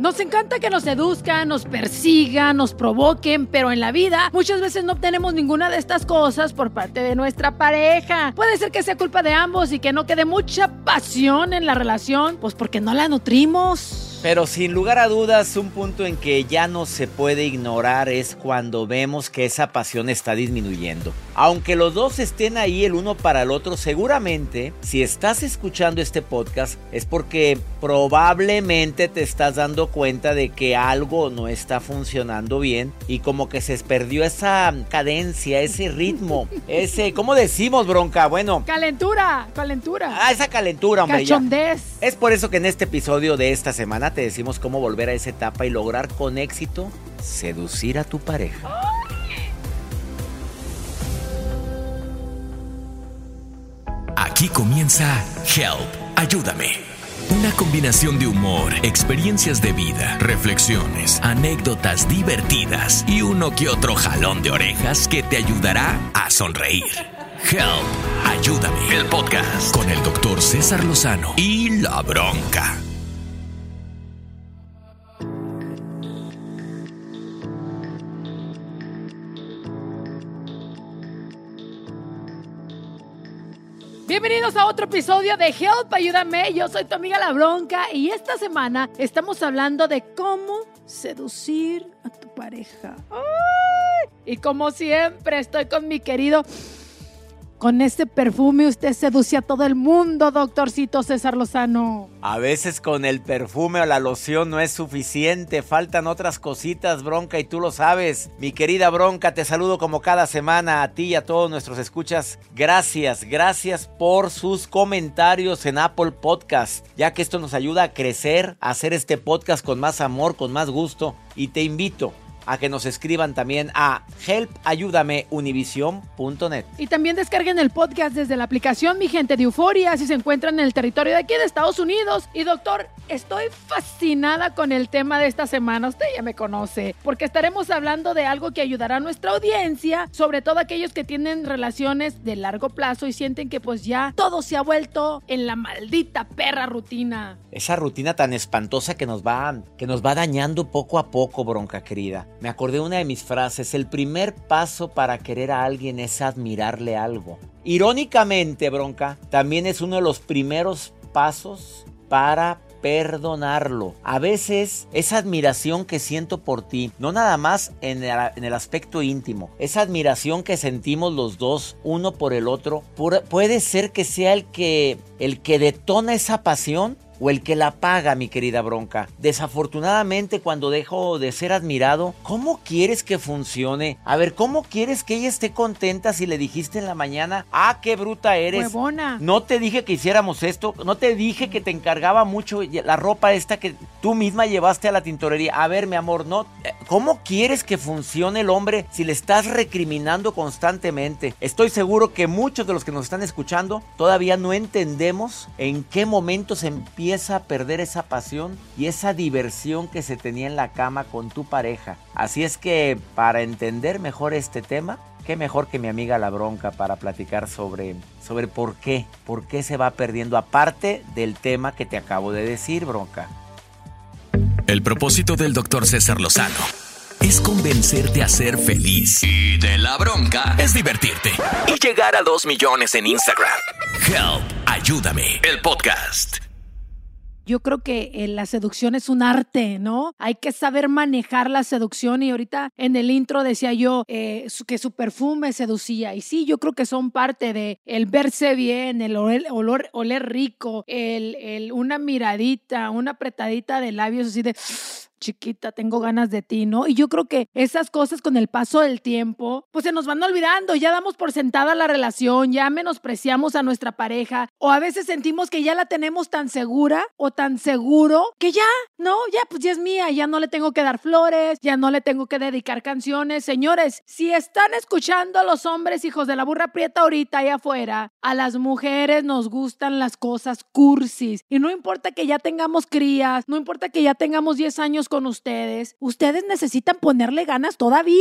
Nos encanta que nos seduzcan, nos persigan, nos provoquen, pero en la vida muchas veces no obtenemos ninguna de estas cosas por parte de nuestra pareja. Puede ser que sea culpa de ambos y que no quede mucha pasión en la relación, pues porque no la nutrimos. Pero sin lugar a dudas, un punto en que ya no se puede ignorar es cuando vemos que esa pasión está disminuyendo. Aunque los dos estén ahí el uno para el otro, seguramente si estás escuchando este podcast es porque probablemente te estás dando cuenta de que algo no está funcionando bien y como que se perdió esa cadencia, ese ritmo, ese, ¿cómo decimos, bronca? Bueno. Calentura, calentura. Ah, esa calentura, hombre. Cachondez. Es por eso que en este episodio de esta semana te decimos cómo volver a esa etapa y lograr con éxito seducir a tu pareja. Aquí comienza Help, ayúdame. Una combinación de humor, experiencias de vida, reflexiones, anécdotas divertidas y uno que otro jalón de orejas que te ayudará a sonreír. Help, ayúdame. El podcast con el doctor César Lozano y la bronca. Bienvenidos a otro episodio de Help, ayúdame. Yo soy tu amiga La Bronca y esta semana estamos hablando de cómo seducir a tu pareja. ¡Ay! Y como siempre, estoy con mi querido. Con este perfume usted seduce a todo el mundo, doctorcito César Lozano. A veces con el perfume o la loción no es suficiente, faltan otras cositas, Bronca, y tú lo sabes. Mi querida Bronca, te saludo como cada semana a ti y a todos nuestros escuchas. Gracias, gracias por sus comentarios en Apple Podcast, ya que esto nos ayuda a crecer, a hacer este podcast con más amor, con más gusto. Y te invito a que nos escriban también a helpayúdameunivision.net. Y también descarguen el podcast desde la aplicación Mi Gente de Euforia si se encuentran en el territorio de aquí de Estados Unidos. Y doctor, estoy fascinada con el tema de esta semana. Usted ya me conoce, porque estaremos hablando de algo que ayudará a nuestra audiencia, sobre todo aquellos que tienen relaciones de largo plazo y sienten que pues ya todo se ha vuelto en la maldita perra rutina. Esa rutina tan espantosa que nos va que nos va dañando poco a poco, bronca querida. Me acordé una de mis frases, el primer paso para querer a alguien es admirarle algo. Irónicamente, bronca, también es uno de los primeros pasos para perdonarlo. A veces esa admiración que siento por ti, no nada más en el, en el, aspecto íntimo, esa admiración que sentimos los dos uno por el otro, puede ser que sea el que, el que detona esa pasión o el que la paga, mi querida bronca. Desafortunadamente, cuando dejo de ser admirado, ¿cómo quieres que funcione? A ver, ¿cómo quieres que ella esté contenta si le dijiste en la mañana, ah, qué bruta eres? Huevona. No te dije que hiciéramos esto, no te dije que te encargaba mucho la ropa esta que tú misma llevaste a la tintorería. A ver, mi amor, no. ¿Cómo quieres que funcione el hombre si le estás recriminando constantemente? Estoy seguro que muchos de los que nos están escuchando todavía no entendemos en qué momento se empieza empieza a perder esa pasión y esa diversión que se tenía en la cama con tu pareja. Así es que para entender mejor este tema, qué mejor que mi amiga La Bronca para platicar sobre, sobre por qué, por qué se va perdiendo aparte del tema que te acabo de decir, Bronca. El propósito del doctor César Lozano es convencerte a ser feliz. Y de la bronca es divertirte. Y llegar a 2 millones en Instagram. Help, ayúdame. El podcast. Yo creo que eh, la seducción es un arte, ¿no? Hay que saber manejar la seducción y ahorita en el intro decía yo eh, que su perfume seducía y sí, yo creo que son parte de el verse bien, el oler, olor, oler rico, el, el, una miradita, una apretadita de labios así de chiquita, tengo ganas de ti, ¿no? Y yo creo que esas cosas con el paso del tiempo, pues se nos van olvidando, ya damos por sentada la relación, ya menospreciamos a nuestra pareja, o a veces sentimos que ya la tenemos tan segura o tan seguro que ya, no, ya pues ya es mía, ya no le tengo que dar flores, ya no le tengo que dedicar canciones. Señores, si están escuchando a los hombres hijos de la burra prieta ahorita allá afuera, a las mujeres nos gustan las cosas cursis, y no importa que ya tengamos crías, no importa que ya tengamos 10 años con ustedes, ustedes necesitan ponerle ganas todavía.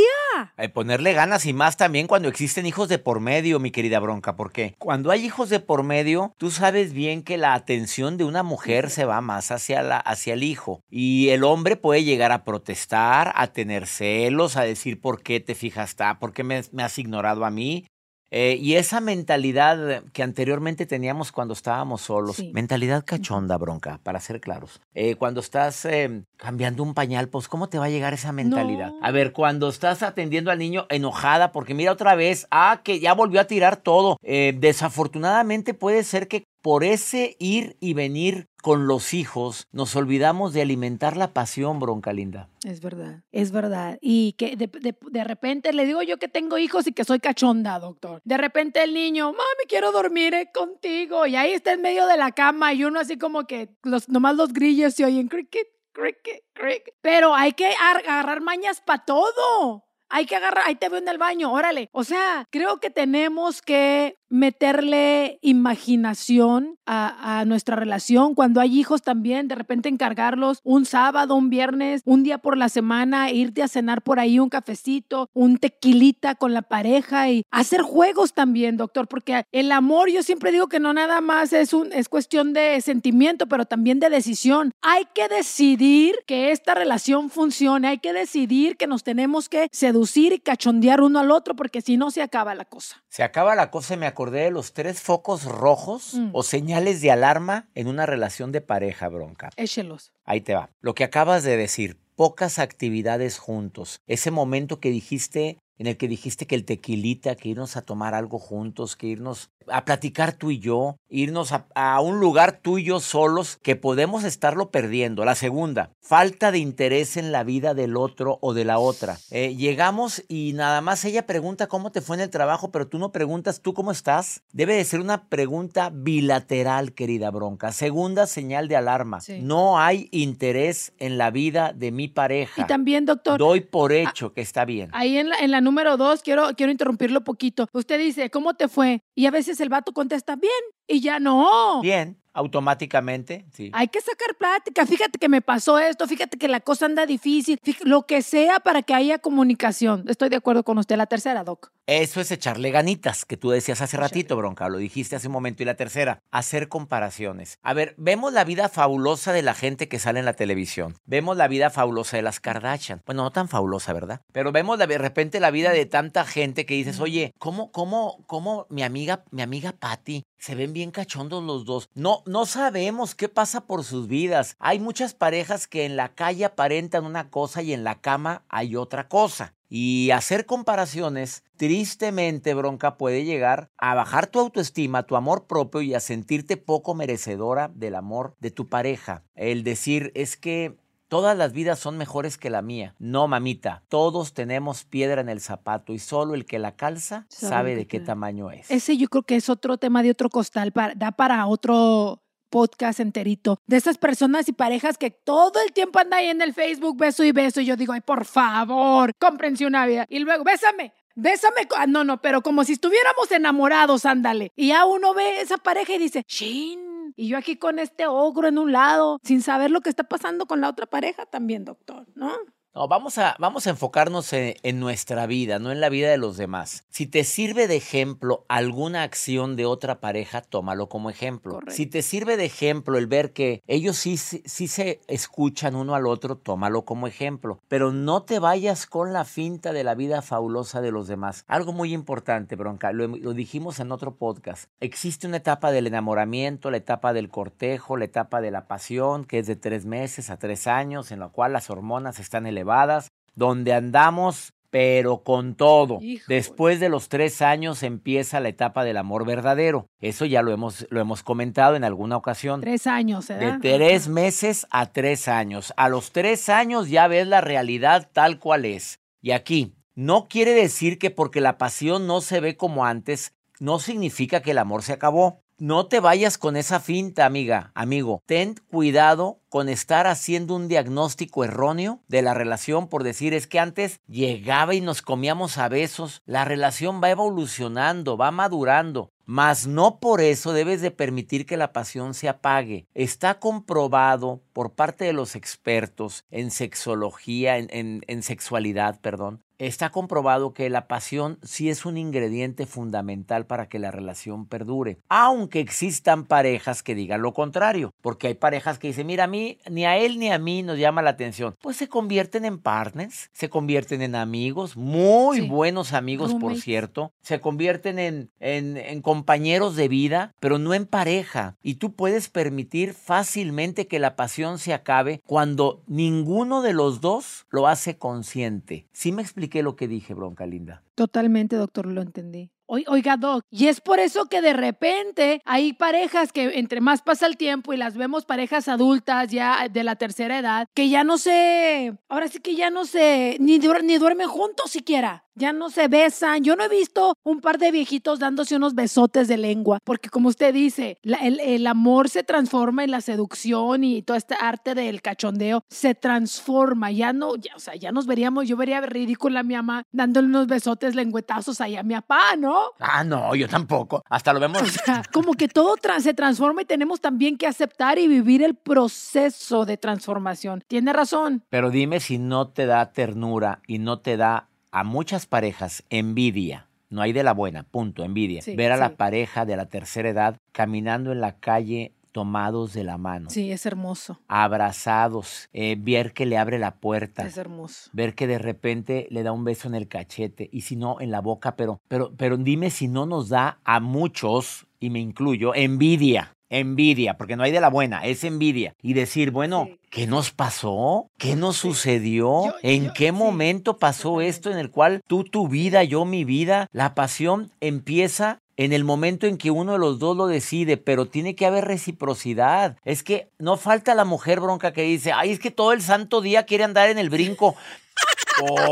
Eh, ponerle ganas y más también cuando existen hijos de por medio, mi querida Bronca, porque cuando hay hijos de por medio, tú sabes bien que la atención de una mujer se va más hacia, la, hacia el hijo y el hombre puede llegar a protestar, a tener celos, a decir por qué te fijas, por qué me, me has ignorado a mí. Eh, y esa mentalidad que anteriormente teníamos cuando estábamos solos, mentalidad cachonda, bronca, para ser claros. Eh, cuando estás em, cambiando un pañal, pues ¿cómo te va a llegar esa mentalidad? A ver, cuando estás atendiendo al niño enojada porque mira otra vez, ah, que ya volvió a tirar todo. Eh, desafortunadamente puede ser que por ese ir y venir con los hijos, nos olvidamos de alimentar la pasión, bronca linda. Es verdad, es verdad. Y que de, repente le digo yo que tengo hijos y que soy cachonda, doctor. De repente el niño, mami, quiero dormir eh, contigo. Y ahí está en medio de la cama y uno así como que los, nomás los grillos se oyen cricket, cricket, cricket. Pero hay que agarrar mañas para todo. Hay que agarrar, ahí te veo en el baño, órale. O sea, creo que tenemos que meterle imaginación a, nuestra relación. Cuando hay hijos también, de repente encargarlos un sábado, un viernes, un día por la semana, irte a cenar por ahí un cafecito, un tequilita con la pareja y hacer juegos también, doctor, porque el amor yo siempre digo que no nada más es, un, es cuestión de sentimiento, pero también de decisión. Hay que decidir que esta relación funcione, hay que decidir que nos tenemos que seducir y cachondear uno al otro, porque si no se acaba la cosa. Se acaba la cosa, me acordé de los tres focos rojos mm. o señales de alarma en una relación de pareja, bronca. Échelos. Ahí te va. Lo que acabas de decir, pocas actividades juntos. Ese momento que dijiste en el que dijiste que el tequilita, que irnos a tomar algo juntos, que irnos a platicar tú y yo, irnos a, un lugar tú y yo solos, que podemos estarlo perdiendo. La segunda, falta de interés en la vida del otro o de la otra. Eh, llegamos y nada más ella pregunta cómo te fue en el trabajo, pero tú no preguntas tú cómo estás. Debe de ser una pregunta bilateral, querida bronca. Segunda señal de alarma. No hay interés en la vida de mi pareja. Y también, doctor. Doy por hecho que está bien. Ahí en la, en la número dos, quiero, quiero interrumpirlo poquito. Usted dice, ¿cómo te fue? Y a veces el vato contesta, bien, y ya no. Bien automáticamente, sí. Hay que sacar plática. Fíjate que me pasó esto, fíjate que la cosa anda difícil, lo que sea para que haya comunicación. Estoy de acuerdo con usted. La tercera, Doc. Eso es echarle ganitas, que tú decías hace ratito, Bronca, lo dijiste hace un momento. Y la tercera, hacer comparaciones. A ver, vemos la vida fabulosa de la gente que sale en la televisión. Vemos la vida fabulosa de las Kardashian. Bueno, no tan fabulosa, ¿verdad? Pero vemos de repente la vida de tanta gente que dices, oye, ¿cómo, cómo, cómo mi amiga, mi amiga Patty se ven bien cachondos los dos. No, no sabemos qué pasa por sus vidas. Hay muchas parejas que en la calle aparentan una cosa y en la cama hay otra cosa. Y hacer comparaciones, tristemente, bronca, puede llegar a bajar tu autoestima, tu amor propio y a sentirte poco merecedora del amor de tu pareja. El decir es que Todas las vidas son mejores que la mía. No, mamita, todos tenemos piedra en el zapato y solo el que la calza sabe, de qué tamaño es. Ese yo creo que es otro tema de otro costal, da para otro podcast enterito de esas personas y parejas que todo el tiempo andan ahí en el Facebook beso y beso y yo digo, ay, por favor, cómprense una vida. Y luego, bésame, bésame. Ah, no, no, pero como si estuviéramos enamorados, ándale. Y ya uno ve esa pareja y dice, shin, y yo aquí con este ogro en un lado, sin saber lo que está pasando con la otra pareja también, doctor, ¿no? No, vamos a, vamos a enfocarnos en, en, nuestra vida, no en la vida de los demás. Si te sirve de ejemplo alguna acción de otra pareja, tómalo como ejemplo. Correcto. Si te sirve de ejemplo el ver que ellos sí, sí, sí, se escuchan uno al otro, tómalo como ejemplo. Pero no te vayas con la finta de la vida fabulosa de los demás. Algo muy importante, Bronca, lo, lo dijimos en otro podcast. Existe una etapa del enamoramiento, la etapa del cortejo, la etapa de la pasión, que es de tres meses a tres años, en la cual las hormonas están elevadas elevadas, donde andamos pero con todo. Híjole. Después de los tres años empieza la etapa del amor verdadero. Eso ya lo hemos, lo hemos comentado en alguna ocasión. Tres años, ¿eh? De tres meses a tres años. A los tres años ya ves la realidad tal cual es. Y aquí, no quiere decir que porque la pasión no se ve como antes, no significa que el amor se acabó. No te vayas con esa finta, amiga, amigo. Ten cuidado con estar haciendo un diagnóstico erróneo de la relación por decir es que antes llegaba y nos comíamos a besos. La relación va evolucionando, va madurando. Mas no por eso debes de permitir que la pasión se apague. Está comprobado por parte de los expertos en sexología, en, en, en sexualidad, perdón, está comprobado que la pasión sí es un ingrediente fundamental para que la relación perdure. Aunque existan parejas que digan lo contrario, porque hay parejas que dicen, mira, a mí, ni a él ni a mí nos llama la atención. Pues se convierten en partners, se convierten en amigos, muy Sí. buenos amigos, por cierto. Se convierten en, en, en compañeros de vida, pero no en pareja. Y tú puedes permitir fácilmente que la pasión se acabe cuando ninguno de los dos lo hace consciente. ¿Sí me expliqué lo que dije, bronca linda? Totalmente, doctor, lo entendí. Oi- Oiga, Doc, y es por eso que de repente hay parejas que entre más pasa el tiempo y las vemos parejas adultas ya de la tercera edad, que ya no se, ahora sí que ya no se, ni, duer- ni duermen juntos siquiera, ya no se besan. Yo no he visto un par de viejitos dándose unos besotes de lengua, porque como usted dice, la- el, el amor se transforma en la seducción y toda esta arte del cachondeo se transforma, ya no, ya, o sea, ya nos veríamos, yo vería ridícula a mi mamá dándole unos besotes lengüetazos ahí a mi papá, ¿no? Ah, no, yo tampoco. Hasta lo vemos. O sea, como que todo tra- se transforma y tenemos también que aceptar y vivir el proceso de transformación. Tiene razón. Pero dime si no te da ternura y no te da a muchas parejas envidia. No hay de la buena, punto, envidia. Sí, Ver a sí. la pareja de la tercera edad caminando en la calle tomados de la mano, Sí, es hermoso. abrazados, eh, ver que le abre la puerta. Es hermoso. ver que de repente le da un beso en el cachete y si no en la boca, pero pero pero dime si no nos da a muchos y me incluyo envidia. Envidia, porque no hay de la buena, es envidia. Y decir, bueno, Sí. ¿qué nos pasó? ¿Qué nos Sí. sucedió? Yo- ¿En yo- qué sí, momento pasó esto en el cual tú tu vida, yo mi vida? La pasión empieza en el momento en que uno de los dos lo decide, pero tiene que haber reciprocidad. Es que no falta la mujer bronca que dice, ay, es que todo el santo día quiere andar en el brinco.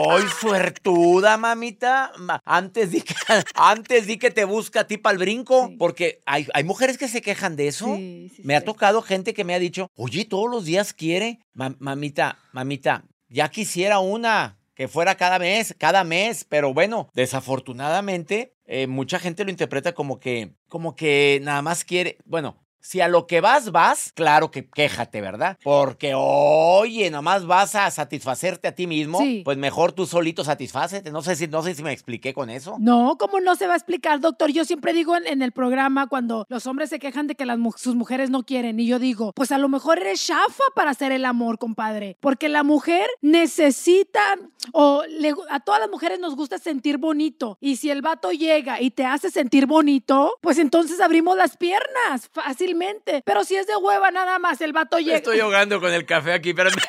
¡Ay, suertuda, mamita! Ma- Antes di que, antes di que te busca a ti para el brinco. Sí. Porque hay, hay mujeres que se quejan de eso. Sí, sí, me ha tocado gente que me ha dicho, oye, todos los días quiere. Ma- mamita, mamita, ya quisiera una que fuera cada mes, cada mes. Pero bueno, desafortunadamente, eh, mucha gente lo interpreta como que, como que nada más quiere. Bueno. Si a lo que vas, vas, claro que quéjate, ¿verdad? Porque, oye, nomás vas a satisfacerte a ti mismo, Sí. pues mejor tú solito satisfácete. No sé si, no sé si me expliqué con eso. No, ¿cómo no se va a explicar, doctor? Yo siempre digo en, en el programa cuando los hombres se quejan de que las, sus mujeres no quieren y yo digo, pues a lo mejor eres chafa para hacer el amor, compadre, porque la mujer necesita o le a todas las mujeres nos gusta sentir bonito y si el vato llega y te hace sentir bonito, pues entonces abrimos las piernas fácilmente, pero si es de hueva nada más, el vato llega. ahogando con el café aquí, pero...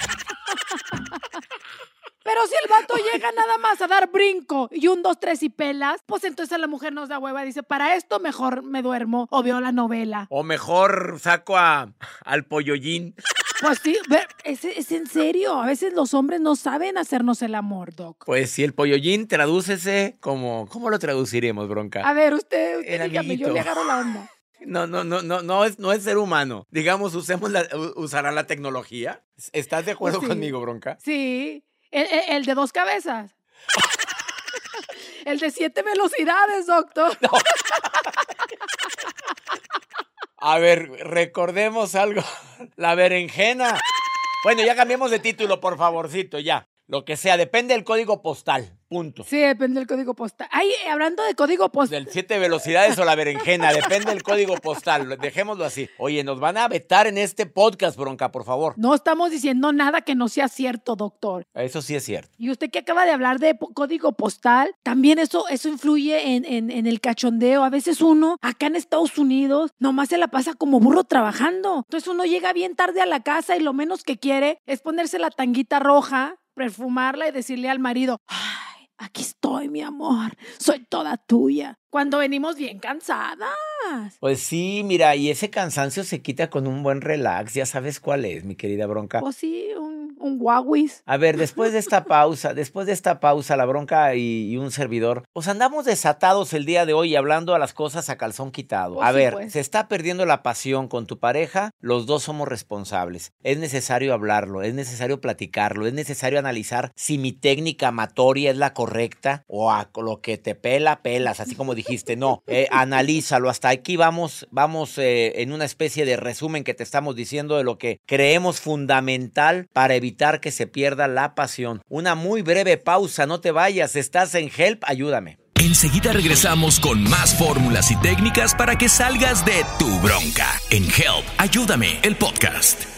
Pero si el vato llega nada más a dar brinco y un, dos, tres y pelas, pues entonces la mujer nos da hueva. Dice, para esto mejor me duermo o veo la novela. O mejor saco a, al pollollín. Pues sí, es, es en serio. A veces los hombres no saben hacernos el amor, Doc. Pues si el pollollín tradúcese como... ¿Cómo lo traduciremos, bronca? A ver, usted, usted dígame, yo le agarro la onda. No, no, no, no, no es, no es ser humano. Digamos, usemos la, usará la tecnología. ¿Estás de acuerdo Sí. conmigo, bronca? Sí, el, el- el de dos cabezas. el de siete velocidades, doctor. A ver, recordemos algo. La berenjena. Bueno, ya cambiemos de título, por favorcito, ya. Lo que sea, depende del código postal. Punto. Sí, depende del código postal. Ay, hablando de código postal. Del siete velocidades o la berenjena, depende del código postal. Dejémoslo así. Oye, nos van a vetar en este podcast, bronca, por favor. No estamos diciendo nada que no sea cierto, doctor. Eso sí es cierto. Y usted que acaba de hablar de código postal, también eso, eso influye en, en- en el cachondeo. A veces uno, acá en Estados Unidos, nomás se la pasa como burro trabajando. Entonces uno llega bien tarde a la casa y lo menos que quiere es ponerse la tanguita roja, perfumarla y decirle al marido, ay, aquí estoy, mi amor, soy toda tuya. Cuando venimos bien cansadas. Pues sí, mira, y ese cansancio se quita con un buen relax. Ya sabes cuál es, mi querida bronca. O sí, un, un guaguis. A ver, después de esta pausa, después de esta pausa, la bronca y, y un servidor, pues andamos desatados el día de hoy hablando a las cosas a calzón quitado. Pues a sí, ver, pues. se está perdiendo la pasión con tu pareja, los dos somos responsables. Es necesario hablarlo, es necesario platicarlo, es necesario analizar si mi técnica amatoria es la correcta o a lo que te pela, pelas, así como dijiste. No, eh, analízalo. Hasta aquí vamos, vamos eh, en una especie de resumen que te estamos diciendo de lo que creemos fundamental para evitar que se pierda la pasión. Una muy breve pausa, no te vayas, estás en Help, ayúdame. Enseguida regresamos con más fórmulas y técnicas para que salgas de tu bronca. En Help, ayúdame, el podcast.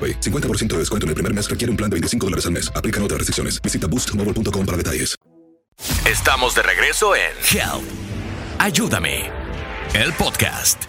AroPay. 50% de descuento en el primer mes requiere un plan de 25 dólares al mes. Aplican otras restricciones. Visita boostmobile.com para detalles. Estamos de regreso en Help, ayúdame, el podcast.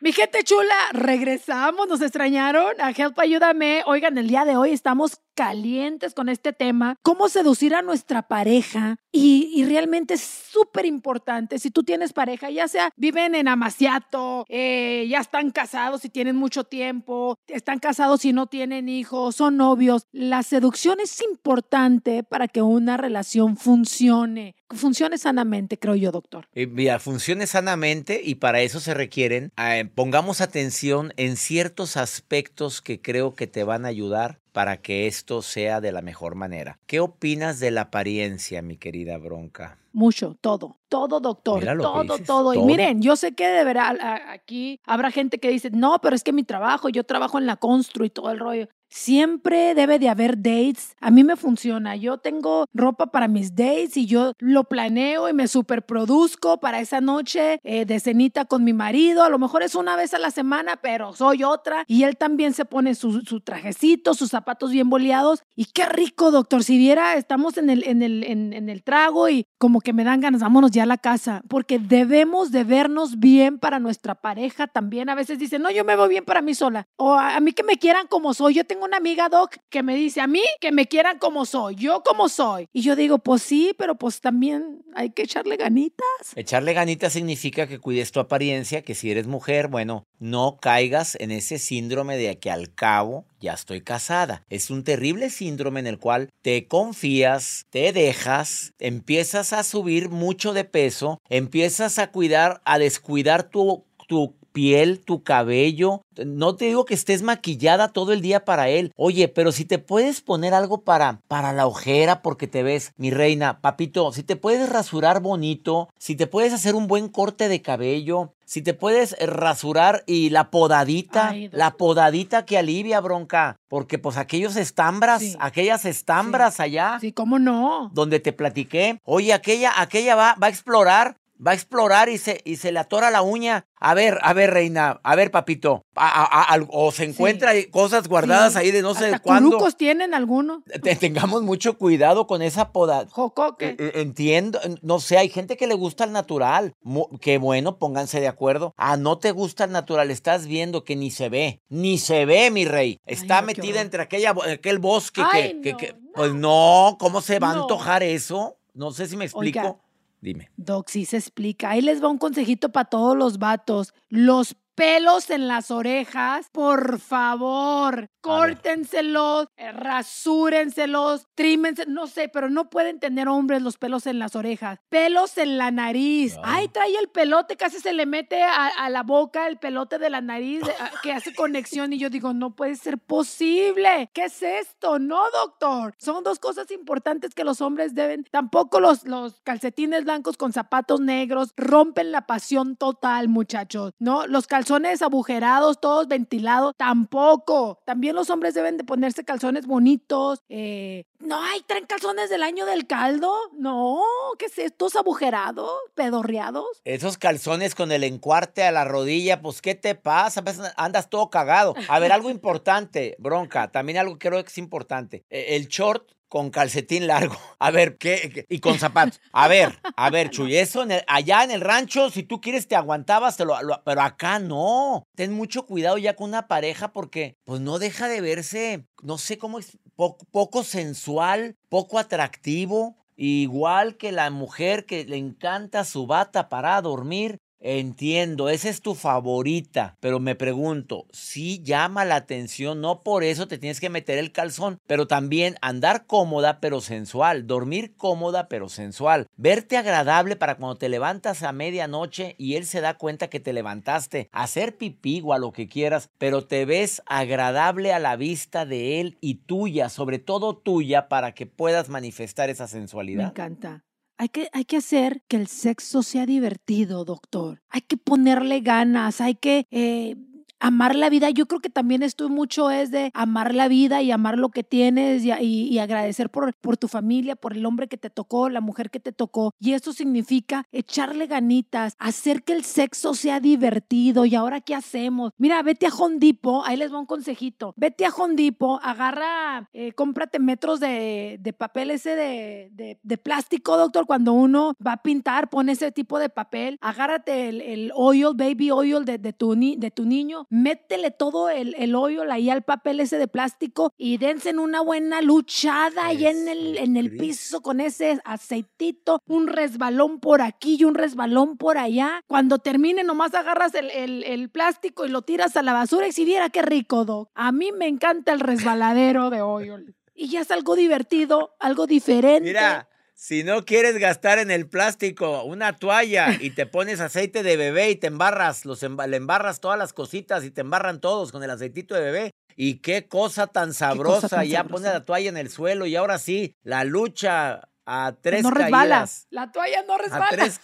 Mi gente chula, regresamos, nos extrañaron. A Help Ayúdame. Oigan, el día de hoy estamos calientes con este tema, cómo seducir a nuestra pareja. Y, realmente es súper importante. Si tú tienes pareja, ya sea viven en Amaciato, eh, ya están casados y tienen mucho tiempo, están casados y no tienen hijos, son novios. La seducción es importante para que una relación funcione, funcione sanamente, creo yo, doctor. Eh, Mira, funcione sanamente y para eso se requieren, eh, pongamos atención en ciertos aspectos que creo que te van a ayudar para que esto sea de la mejor manera. ¿Qué opinas de la apariencia, mi querida Bronca? Mucho, todo, todo, doctor, todo, dices, todo. Y todo. miren, yo sé que de verdad aquí habrá gente que dice, no, pero es que mi trabajo, yo trabajo en la constru y todo el rollo. Siempre debe de haber dates. A mí me funciona. Yo tengo ropa para mis dates y yo lo planeo y me superproduzco para esa noche eh, de cenita con mi marido. A lo mejor es una vez a la semana, pero soy otra. Y él también se pone su, su trajecito, sus zapatos bien boleados. Y qué rico, doctor. Si viera, estamos en el, trago y como que me dan ganas, vámonos ya a la casa. Porque debemos de vernos bien para nuestra pareja también. A veces dicen, no, yo me veo bien para mí sola. O a, a mí que me quieran como soy. Yo tengo una amiga, Doc, que me dice, a mí que me quieran como soy. Yo como soy. Y yo digo, pues sí, pero pues también hay que echarle ganitas. Echarle ganita significa que cuides tu apariencia, que si eres mujer, bueno, no caigas en ese síndrome de que al cabo ya estoy casada. Es un terrible síndrome en el cual te confías, te dejas, empiezas a subir mucho de peso, empiezas a cuidar, a descuidar tu tu piel, tu cabello. No te digo que estés maquillada todo el día para él. Oye, pero si te puedes poner algo para, para la ojera porque te ves, mi reina, papito, si te puedes rasurar bonito, si te puedes hacer un buen corte de cabello, si te puedes rasurar y la podadita, la podadita que alivia bronca, porque pues aquellos estambras, aquellas estambras allá. Sí, ¿cómo no? Donde te platiqué, oye, aquella, aquella va, va a explorar va a explorar y se, y se le atora la uña. A ver, a ver, reina, a ver, papito. o se encuentra cosas guardadas ahí de no sé Hasta cuándo. tienen algunos. tengamos mucho cuidado con esa poda. Jocoque. Eh, eh, entiendo, no sé, hay gente que le gusta el natural. qué bueno, pónganse de acuerdo. Ah, no te gusta el natural, estás viendo que ni se ve. Ni se ve, mi rey. Está metida entre aquella, aquel bosque que, Pues no, ¿cómo se va a antojar eso? No sé si me explico. Dime. Doc, sí se explica. Ahí les va un consejito para todos los vatos. Los pelos en las orejas, por favor, córtenselos, eh, rasúrenselos, trímense, no sé, pero no pueden tener hombres los pelos en las orejas. Pelos en la nariz. Ay, trae el pelote, casi se le mete a, la boca el pelote de la nariz que hace conexión y yo digo, no puede ser posible. ¿Qué es esto? No, doctor. Son dos cosas importantes que los hombres deben. Tampoco los, los calcetines blancos con zapatos negros rompen la pasión total, muchachos. No, los calcetines calzones agujerados, todos ventilados, tampoco. También los hombres deben de ponerse calzones bonitos. Eh, no, hay traen calzones del año del caldo. No, ¿qué es estos agujerados, pedorreados? Esos calzones con el encuarte a la rodilla, pues, ¿qué te pasa? Pues, andas todo cagado. A ver, algo importante, bronca, también algo creo que es importante. E, el short con calcetín largo. A ver, ¿qué? Y con zapatos. A ver, a ver, Chuy, eso allá en el rancho, si tú quieres te aguantabas, te lo, pero acá no. Ten mucho cuidado ya con una pareja porque pues no deja de verse, no sé cómo es, poco sensual, poco atractivo. Igual que la mujer que le encanta su bata para dormir, Entiendo, esa es tu favorita, pero me pregunto, si llama la atención, no por eso te tienes que meter el calzón, pero también andar cómoda pero sensual, dormir cómoda pero sensual, verte agradable para cuando te levantas a medianoche y él se da cuenta que te levantaste, hacer pipí o a lo que quieras, pero te ves agradable a la vista de él y tuya, sobre todo tuya, para que puedas manifestar esa sensualidad. Me encanta. Hay que, hay que hacer que el sexo sea divertido, doctor. Hay que ponerle ganas, hay que eh, amar la vida, yo creo que también esto mucho es de amar la vida y amar lo que tienes y, agradecer por, tu familia, por el hombre que te tocó, la mujer que te tocó. Y eso significa echarle ganitas, hacer que el sexo sea divertido. ¿Y ahora qué hacemos? Mira, vete a Hondipo, ahí les va un consejito. Vete a Hondipo, agarra, eh, cómprate metros de, papel ese de, plástico, doctor. Cuando uno va a pintar, pone ese tipo de papel. Agárrate el, oil, baby oil de, de tu niño métele todo el, el oil ahí al papel ese de plástico y dense en una buena luchada ahí en el, en el piso con ese aceitito, un resbalón por aquí y un resbalón por allá. Cuando termine, nomás agarras el, el, plástico y lo tiras a la basura y si viera qué rico, Doc. A mí me encanta el resbaladero de oil. Y ya es algo divertido, algo diferente. Mira, si no quieres gastar en el plástico una toalla y te pones aceite de bebé y te embarras, los le embarras todas las cositas y te embarran todos con el aceitito de bebé. Y qué cosa tan sabrosa. ya pone la toalla en el suelo y ahora sí, la lucha a tres no caídas. La toalla no resbala. A tres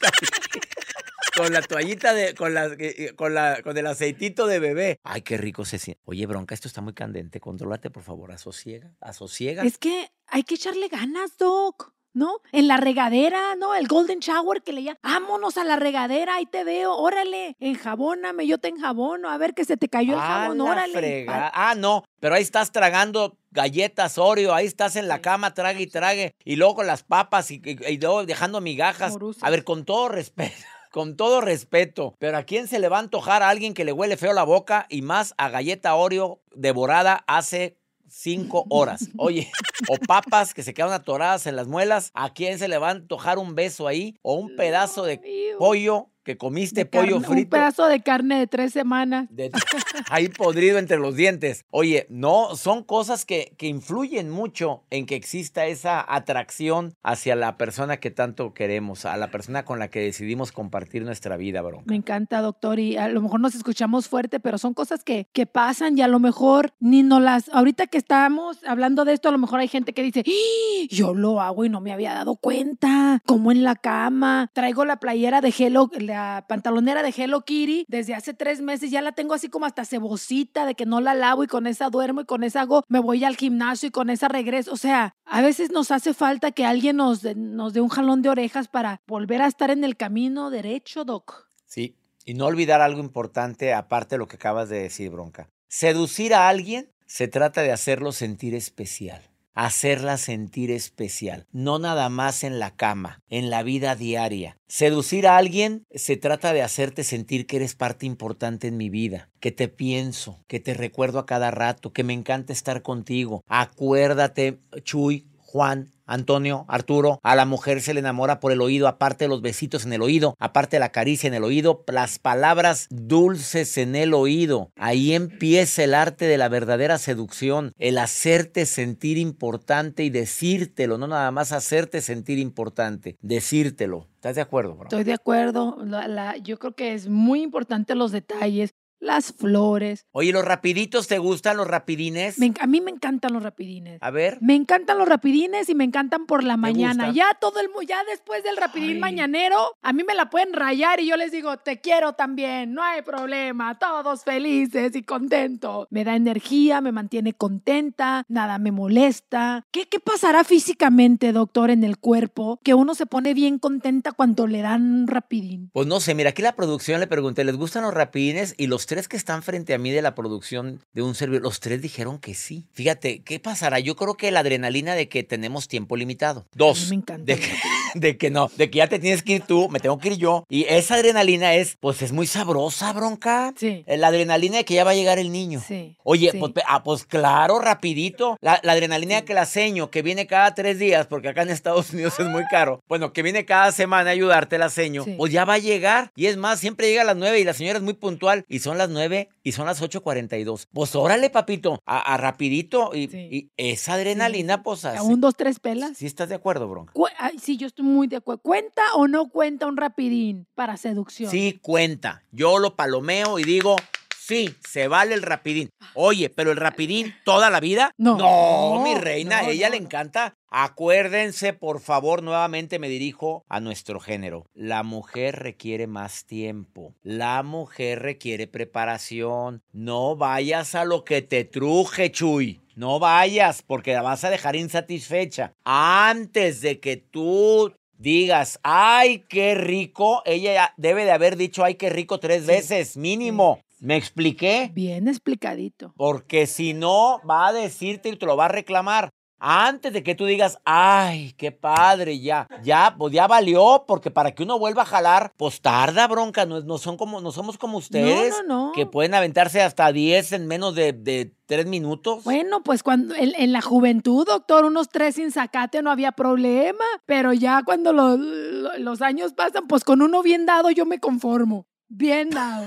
con la toallita de, con la, con la, con el aceitito de bebé. Ay, qué rico se siente. Oye, bronca, esto está muy candente. Contrólate, por favor. Asosiega, asosiega. Es que hay que echarle ganas, Doc. ¿No? En la regadera, ¿no? El golden shower que le llaman. Vámonos a la regadera, ahí te veo, órale, enjabóname, yo te enjabono, a ver que se te cayó el jabón, órale. Ah, no, pero ahí estás tragando galletas Oreo, ahí estás en la cama, trague y trague, y luego con las papas y, luego dejando migajas. A ver, con todo respeto. Con todo respeto, pero ¿a quién se le va a antojar a alguien que le huele feo la boca y más a galleta Oreo devorada hace cinco horas. Oye, o papas que se quedan atoradas en las muelas. ¿A quién se le va a antojar un beso ahí? O un pedazo de pollo que comiste pollo carne- Un frito. pedazo de carne de tres semanas. de- ahí podrido entre los dientes. Oye, no, son cosas que, que influyen mucho en que exista esa atracción hacia la persona que tanto queremos, a la persona con la que decidimos compartir nuestra vida, bronca. Me encanta, doctor, y a lo mejor nos escuchamos fuerte, pero son cosas que, que pasan y a lo mejor ni nos las... Ahorita que estamos hablando de esto, a lo mejor hay gente que dice, "¡Ah! yo lo hago y no me había dado cuenta, como en la cama, traigo la playera de Hello, pantalonera de Hello Kitty desde hace tres meses, ya la tengo así como hasta cebosita de que no la lavo y con esa duermo y con esa hago, me voy al gimnasio y con esa regreso. O sea, a veces nos hace falta que alguien nos, nos dé un jalón de orejas para volver a estar en el camino derecho, doc. Sí, y no olvidar algo importante aparte de lo que acabas de decir, bronca. Seducir a alguien se trata de hacerlo sentir especial. Hacerla sentir especial, no nada más en la cama, en la vida diaria. Seducir a alguien se trata de hacerte sentir que eres parte importante en mi vida, que te pienso, que te recuerdo a cada rato, que me encanta estar contigo. Acuérdate, Chuy, Juan, Antonio, Arturo, a la mujer se le enamora por el oído, aparte de los besitos en el oído, aparte de la caricia en el oído, las palabras dulces en el oído. Ahí empieza el arte de la verdadera seducción, el hacerte sentir importante y decírtelo, no nada más hacerte sentir importante, decírtelo. ¿Estás de acuerdo, bro? Estoy de acuerdo. La- la- yo creo que es muy importante los detalles, las flores. Oye, ¿los rapiditos te gustan, los rapidines? Me a mí me encantan los rapidines. A ver. Me encantan los rapidines y me encantan por la mañana. gusta? Ya todo el ya después del rapidín Ay. mañanero, a mí me la pueden rayar y yo les digo, te quiero también, no hay problema, todos felices y contentos. Me da energía, me mantiene contenta, nada me molesta. ¿Qué, qué pasará físicamente, doctor, en el cuerpo? Que uno se pone bien contenta cuando le dan un rapidín. Pues no sé, mira, aquí la producción le pregunté, ¿les gustan los rapidines? Y los tres que están frente a mí de la producción de un servidor, los tres dijeron que sí. Fíjate, ¿qué pasará? Yo creo que la adrenalina de que tenemos tiempo limitado. Dos, me encanta. de que, de que no, de que ya te tienes que ir tú, me tengo que ir yo. Y esa adrenalina es, pues es muy sabrosa, bronca. Sí. Eh, La adrenalina de que ya va a llegar el niño. Sí, Oye, sí. pues, ah, pues claro, rapidito. La, la adrenalina que la seño, que viene cada tres días, porque acá en Estados Unidos es muy caro. Bueno, que viene cada semana a ayudarte la seño, Sí. pues ya va a llegar. Y es más, siempre llega a las nueve y la señora es muy puntual. Y son las nueve y son las 8.42. Pues órale, papito, a, a rapidito. Y, Sí. y esa adrenalina, pues así. ¿A un, dos, tres pelas? ¿Sí estás de acuerdo, bronca? Cu- ay, sí, yo estoy muy de acuerdo. ¿Cuenta o no cuenta un rapidín para seducción? Sí, cuenta. Yo lo palomeo y digo, sí, se vale el rapidín. Oye, pero el rapidín toda la vida. No, No, mi reina, no, ella no, le encanta. Acuérdense, por favor, nuevamente me dirijo a nuestro género. La mujer requiere más tiempo. La mujer requiere preparación. No vayas a lo que te truje, Chuy. No vayas porque la vas a dejar insatisfecha. Antes de que tú digas, ay, qué rico, ella ya debe de haber dicho, ay, qué rico tres veces, mínimo. ¿Me expliqué? Bien explicadito. Porque si no, va a decirte y te lo va a reclamar. Antes de que tú digas, ay, qué padre, ya, ya, pues ya valió, porque para que uno vuelva a jalar, pues tarda, bronca, no, no son como, no somos como ustedes, no, no. que pueden aventarse hasta 10 en menos de, de 3 minutos. Bueno, pues cuando en, en la juventud, doctor, unos tres sin sacate no había problema, pero ya cuando lo- lo- los años pasan, pues con uno bien dado yo me conformo. Bien dado.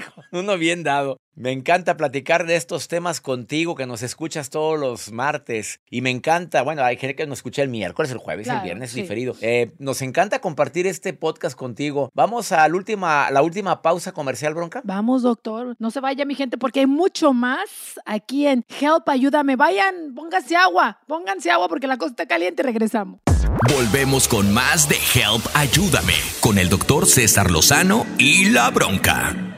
Uno bien dado. Me encanta platicar de estos temas contigo, que nos escuchas todos los martes. Y me encanta, bueno, hay gente que nos escucha el miércoles, el jueves, Claro, el viernes sí. diferido. Eh, nos encanta compartir este podcast contigo. Vamos a la última, la última pausa comercial, Bronca. Vamos, doctor. No se vaya, mi gente, porque hay mucho más aquí en Help, ayúdame. Vayan, pónganse agua, pónganse agua porque la cosa está caliente. Regresamos. Volvemos con más de Help Ayúdame con el doctor César Lozano y la bronca.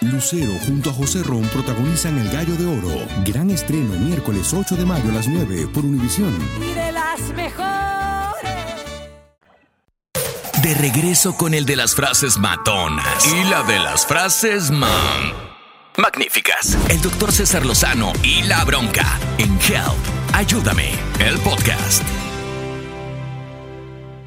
Lucero junto a José Ron protagonizan El Gallo de Oro. Gran estreno miércoles 8 de mayo a las 9 por Univisión. Y de las mejores. De regreso con el de las frases matonas y la de las frases man. Magníficas. El doctor César Lozano y la bronca en Help. Ayúdame, el podcast.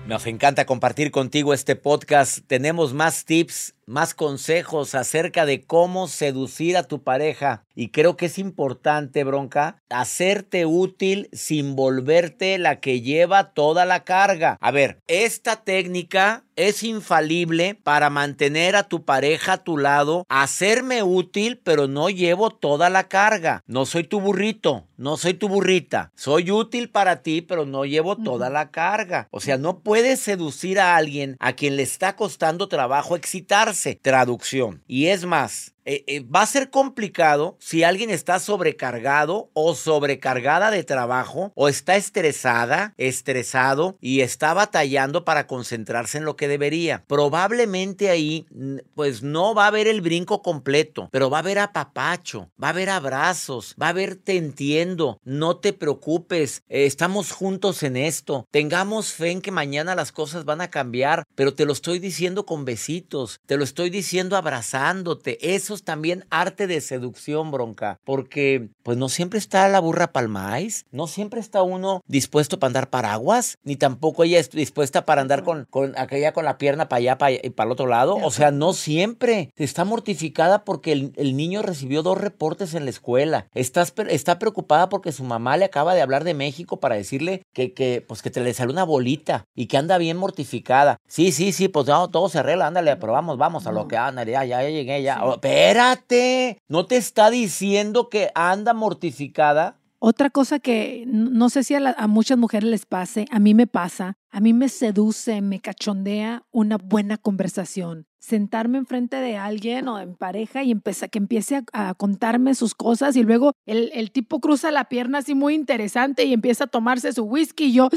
Nos encanta compartir contigo este podcast. Tenemos más tips más consejos acerca de cómo seducir a tu pareja. Y creo que es importante, bronca, hacerte útil sin volverte la que lleva toda la carga. A ver, esta técnica es infalible para mantener a tu pareja a tu lado, hacerme útil, pero no llevo toda la carga. No soy tu burrito, no soy tu burrita. Soy útil para ti, pero no llevo toda la carga. O sea, no puedes seducir a alguien a quien le está costando trabajo excitarse traducción. Y es más, eh, eh, va a ser complicado si alguien está sobrecargado o sobrecargada de trabajo o está estresada, estresado y está batallando para concentrarse en lo que debería. Probablemente ahí pues no va a haber el brinco completo, pero va a haber apapacho, va a haber abrazos, va a haber te entiendo, no te preocupes, eh, estamos juntos en esto, tengamos fe en que mañana las cosas van a cambiar, pero te lo estoy diciendo con besitos, te lo estoy diciendo abrazándote, eso también arte de seducción, bronca, porque pues no siempre está la burra palmáis, no siempre está uno dispuesto para andar paraguas, ni tampoco ella es dispuesta para andar con, con aquella con la pierna para allá para, para el otro lado, o sea, no siempre. Está mortificada porque el, niño recibió dos reportes en la escuela, está, está preocupada porque su mamá le acaba de hablar de México para decirle que, que pues que te le sale una bolita y que anda bien mortificada. Sí, sí, sí, pues no, todo se arregla, ándale, pero vamos, vamos a lo que anda, ya, ya, llegué, ya espérate, no te está diciendo que anda mortificada. Otra cosa que no sé si a, muchas mujeres les pase, a mí me pasa, a mí me seduce, me cachondea una buena conversación. Sentarme enfrente de alguien o en pareja y empezar, que empiece a, contarme sus cosas y luego el, el, tipo cruza la pierna así muy interesante y empieza a tomarse su whisky y yo,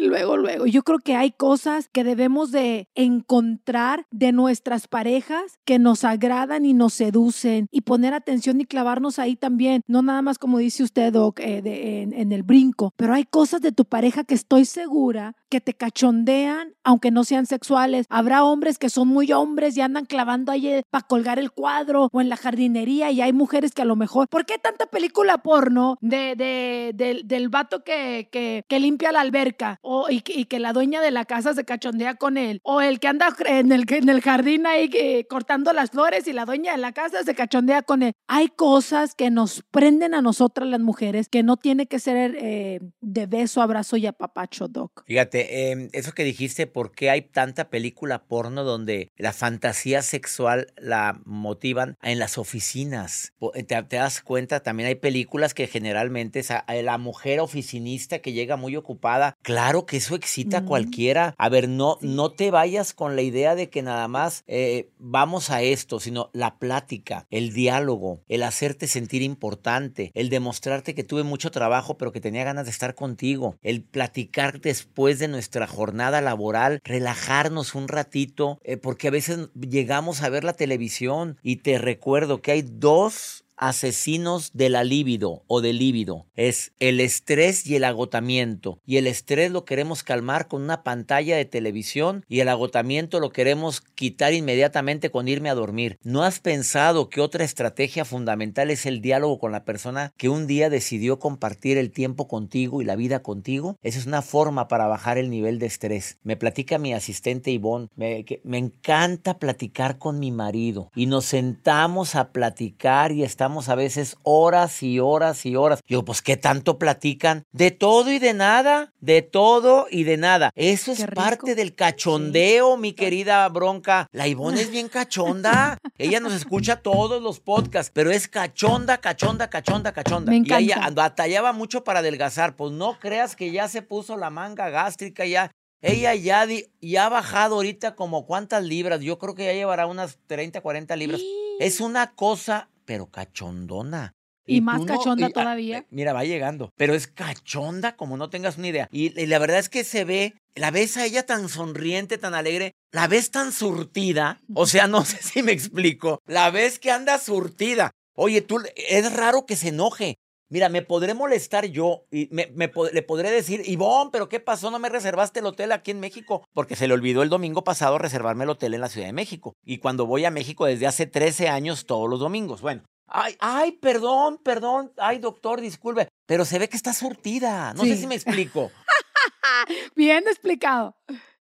luego, luego. Yo creo que hay cosas que debemos de encontrar de nuestras parejas que nos agradan y nos seducen y poner atención y clavarnos ahí también. No nada más como dice usted, Doc, eh, en, en, el brinco, pero hay cosas de tu pareja que estoy segura que te cachondean, aunque no sean sexuales. Habrá hombres que son muy hombres y andan clavando ahí eh, para colgar el cuadro o en la jardinería y hay mujeres que a lo mejor, ¿por qué tanta película porno de, de, del, del vato que, que limpia la alberca? O, y, que la dueña de la casa se cachondea con él, o el que anda en el, en el jardín ahí eh, cortando las flores y la dueña de la casa se cachondea con él. Hay cosas que nos prenden a nosotras las mujeres que no tiene que ser eh, de beso, abrazo y apapacho, Doc. Fíjate, em, eso que dijiste, ¿por qué hay tanta película porno donde la fantasía sexual la motivan en las oficinas? Eh, ¿Te, te das cuenta? También hay películas que generalmente es la mujer oficinista que llega muy ocupada, claro Claro que eso excita a cualquiera. A ver, no, no te vayas con la idea de que nada más eh, vamos a esto, sino la plática, el diálogo, el hacerte sentir importante, el demostrarte que tuve mucho trabajo pero que tenía ganas de estar contigo, el platicar después de nuestra jornada laboral, relajarnos un ratito, eh, porque a veces llegamos a ver la televisión y te recuerdo que hay dos asesinos de la libido o del líbido. Es el estrés y el agotamiento. Y el estrés lo queremos calmar con una pantalla de televisión y el agotamiento lo queremos quitar inmediatamente con irme a dormir. ¿No has pensado que otra estrategia fundamental es el diálogo con la persona que un día decidió compartir el tiempo contigo y la vida contigo? Esa es una forma para bajar el nivel de estrés. Me platica mi asistente Ivonne, me, me encanta platicar con mi marido y nos sentamos a platicar y estamos a veces horas y horas y horas. Yo, pues, ¿qué tanto platican? De todo y de nada, de todo y de nada. Eso es parte del cachondeo, mi querida bronca. La Ivonne es bien cachonda. ella nos escucha todos los podcasts, pero es cachonda, cachonda, cachonda, cachonda. Y ella batallaba mucho para adelgazar. Pues no creas que ya se puso la manga gástrica, ya ella ya, ya ha bajado ahorita como cuántas libras. Yo creo que ya llevará unas 30, 40 libras. Es una cosa pero cachondona. Y, más cachonda ah, todavía. mira, va llegando. Pero es cachonda como no tengas una idea. Y, la verdad es que se ve, la ves a ella tan sonriente, tan alegre, la ves tan surtida. O sea, no sé si me explico. La ves que anda surtida. Oye, tú, es raro que se enoje. Mira, me podré molestar yo y me, le podré decir, Ivonne, pero ¿qué pasó? ¿No me reservaste el hotel aquí en México? Porque se le olvidó el domingo pasado reservarme el hotel en la Ciudad de México. Y cuando voy a México desde hace 13 años todos los domingos. Bueno, ay, ay, perdón, perdón, ay, doctor, disculpe, pero se ve que está surtida. No sé si me explico. Bien explicado.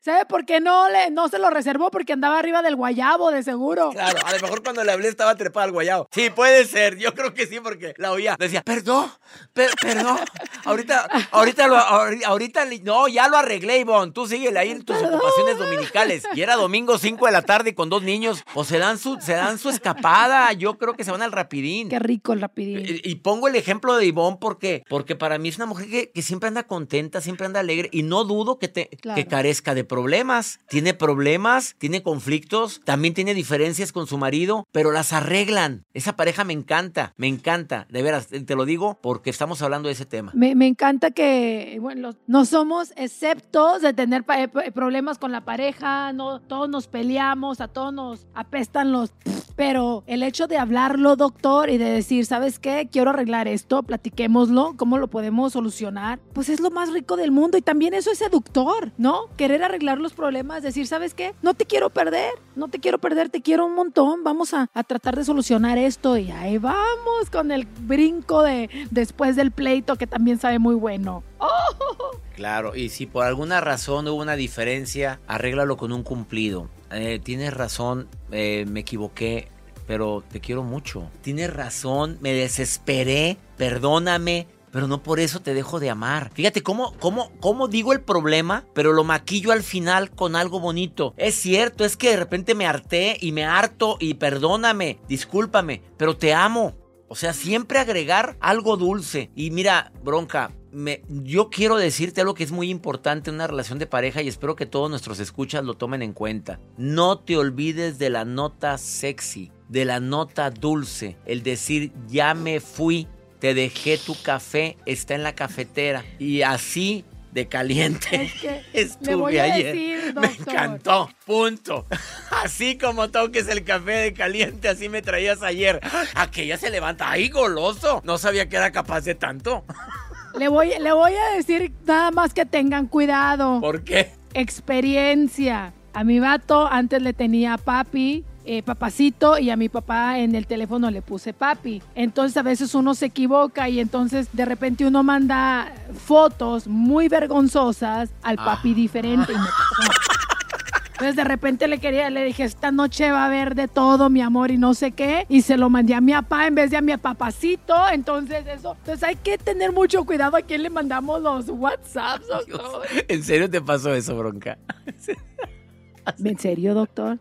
¿Sabe por qué no, le, no se lo reservó? Porque andaba arriba del guayabo, de seguro. Claro, a lo mejor cuando le hablé estaba trepada al guayabo. Sí, puede ser. Yo creo que sí, porque la oía. Decía, perdón, per- perdón. Ahorita, ahorita, lo, ahori- ahorita, no, ya lo arreglé, Ivonne. Tú síguele ahí en tus ocupaciones dominicales. Y era domingo 5 de la tarde con dos niños. Pues se dan su, se dan su escapada. Yo creo que se van al rapidín. Qué rico el rapidín. Y, y pongo el ejemplo de Ivonne porque, porque para mí es una mujer que, que siempre anda contenta, siempre anda alegre y no dudo que, te, Claro. que carezca de problemas. Tiene problemas, tiene conflictos, también tiene diferencias con su marido, pero las arreglan. Esa pareja me encanta, me encanta. De veras, te lo digo porque estamos hablando de ese tema. Me, me encanta que, bueno, no somos exceptos de tener eh, problemas con la pareja, no, todos nos peleamos, a todos nos apestan los... Pero el hecho de hablarlo, doctor, y de decir, ¿sabes qué? Quiero arreglar esto, platiquémoslo, ¿cómo lo podemos solucionar? Pues es lo más rico del mundo y también eso es seductor, ¿no? Querer arreglar los problemas, decir, ¿sabes qué? No te quiero perder, no te quiero perder, te quiero un montón, vamos a, a tratar de solucionar esto y ahí vamos con el brinco de después del pleito que también sabe muy bueno. Claro, y si por alguna razón hubo una diferencia, arréglalo con un cumplido. Eh, tienes razón, eh, me equivoqué, pero te quiero mucho. Tienes razón, me desesperé, perdóname. Pero no por eso te dejo de amar. Fíjate cómo, cómo, cómo digo el problema, pero lo maquillo al final con algo bonito. Es cierto, es que de repente me harté y me harto y perdóname, discúlpame, pero te amo. O sea, siempre agregar algo dulce. Y mira, bronca, me- yo quiero decirte algo que es muy importante en una relación de pareja y espero que todos nuestros escuchas lo tomen en cuenta. No te olvides de la nota sexy, de la nota dulce, el decir ya me fui, te dejé tu café, está en la cafetera y así de caliente. Es que Estuve le voy a ayer. decir, Me encantó. Punto. Así como toques el café de caliente, así me traías ayer. Aquella se levanta. ¡Ay, goloso! No sabía que era capaz de tanto. Le voy, le voy a decir nada más que tengan cuidado. ¿Por qué? Experiencia. A mi vato antes le tenía papi, eh, papacito, y a mi papá en el teléfono le puse papi. Entonces a veces uno se equivoca y entonces de repente uno manda fotos muy vergonzosas al papi diferente. y me pasó. Entonces de repente le quería, le dije, esta noche va a haber de todo, mi amor, y no sé qué. Y se lo mandé a mi papá en vez de a mi papacito. Entonces eso. Entonces hay que tener mucho cuidado a quién le mandamos los WhatsApps, doctor. ¿En serio te pasó eso, bronca? ¿En serio, doctor?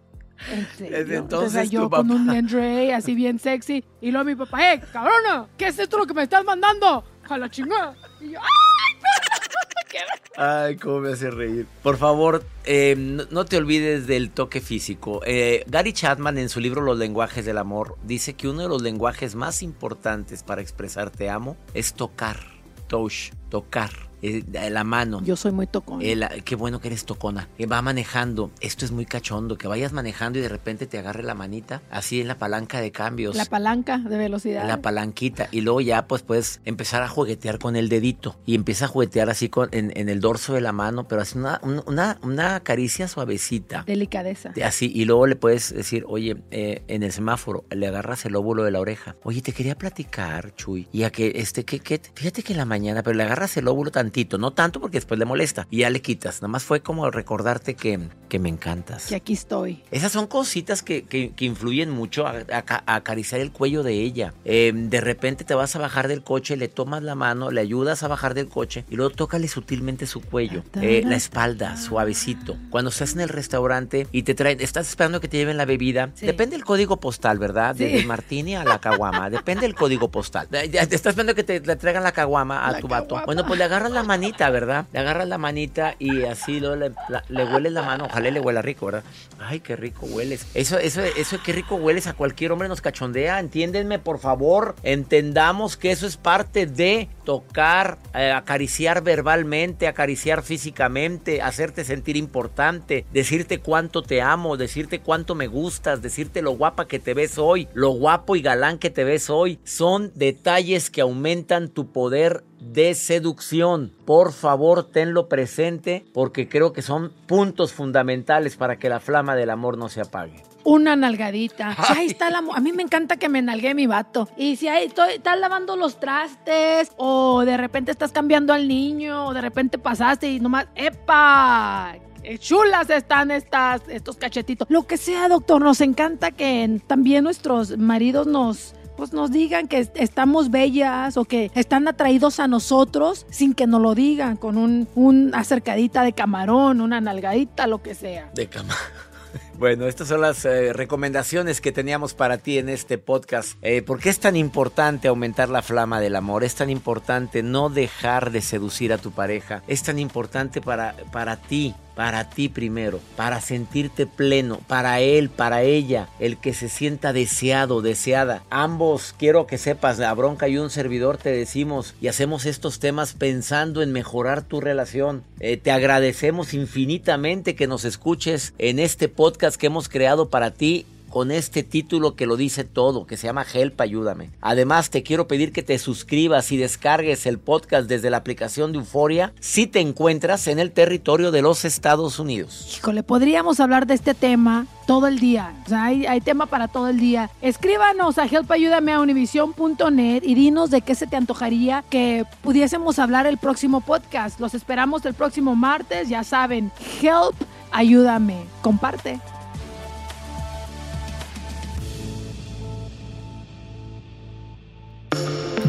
Desde entonces yo con un lingerie así bien sexy. Y luego mi papá, ¡eh, cabrona! ¿Qué es esto lo que me estás mandando? ¡A la chingada! Y yo, Ay, cómo me hace reír. Por favor, eh, no, no te olvides del toque físico. Eh, Gary Chapman en su libro Los lenguajes del amor dice que uno de los lenguajes más importantes para expresar te amo es tocar, touch, tocar. Eh, la mano. Yo soy muy tocón. El- qué bueno que eres tocona. Que va manejando. Esto es muy cachondo. Que vayas manejando y de repente te agarre la manita. Así en la palanca de cambios. La palanca de velocidad. La palanquita. Y luego ya pues puedes empezar a juguetear con el dedito. Y empieza a juguetear así con, en, en el dorso de la mano. Pero así una, una, una caricia suavecita. Delicadeza. De Así, y luego le puedes decir, oye, eh, en el semáforo, le agarras el óvulo de la oreja. Oye, te quería platicar, Chuy. Y a que, este, que, que, fíjate que en la mañana, pero le agarras el óvulo tantito, no tanto porque después le molesta. Y ya le quitas. Nada más fue como recordarte que, que me encantas. Que aquí estoy. Esas son cositas que, que- que influyen mucho a, a- a acariciar el cuello de ella. Eh, de repente te vas a bajar del coche, le tomas la mano, le ayudas a bajar del coche y luego tócale sutilmente su cuello, eh, la espalda, suavecito. Cuando estás en el restaurante y te traen, estás esperando que te lleven la bebida, Sí. depende del código postal, ¿verdad? Sí. Desde martini a la caguama, depende del código postal. Te estás esperando que te le traigan la caguama a La tu vato. Bueno, pues le agarras la manita, ¿verdad? Le agarras la manita y así luego le, la- le hueles la mano. Ojalá le huela rico, ¿verdad? Ay, qué rico hueles. Eso, eso, eso, qué rico hueles a cualquier hombre nos cachondea. Entiéndenme, por favor. Entendamos que eso es parte de tocar, eh, acariciar verbalmente, acariciar físicamente, hacerte sentir importante, decirte cuánto te amo, decirte cuánto me gustas, decirte lo guapa que te ves hoy, lo guapo y galán que te ves hoy. Son detalles que aumentan tu poder de seducción. Por favor, tenlo presente porque creo que son puntos fundamentales para que la flama del amor no se apague. Una nalgadita. Ahí está la A mí me encanta que me nalgue mi vato. Y si ahí estoy, estás lavando los trastes, o de repente estás cambiando al niño, o de repente pasaste y nomás. ¡Epa! ¡Qué Chulas están estas, estos cachetitos. Lo que sea, doctor, nos encanta que también nuestros maridos nos. Pues nos digan que est- estamos bellas o que están atraídos a nosotros sin que nos lo digan, con un, un acercadita de camarón, una nalgadita, lo que sea. De cama. Bueno, estas son las eh, recomendaciones que teníamos para ti en este podcast. Eh, ¿Por qué es tan importante aumentar la flama del amor? Es tan importante no dejar de seducir a tu pareja. Es tan importante para, para ti, para ti primero, para sentirte pleno, para él, para ella, el que se sienta deseado, deseada. Ambos, quiero que sepas, la bronca y un servidor te decimos y hacemos estos temas pensando en mejorar tu relación. Eh, te agradecemos infinitamente que nos escuches en este podcast que hemos creado para ti con este título que lo dice todo, que se llama Help Ayúdame. Además, te quiero pedir que te suscribas y descargues el podcast desde la aplicación de Euforia si te encuentras en el territorio de los Estados Unidos. Híjole, podríamos hablar de este tema todo el día. O sea, hay, tema para todo el día. Escríbanos a helpayúdame a univision.net y dinos de qué se te antojaría que pudiésemos hablar el próximo podcast. Los esperamos el próximo martes. Ya saben, help, ayúdame. Comparte.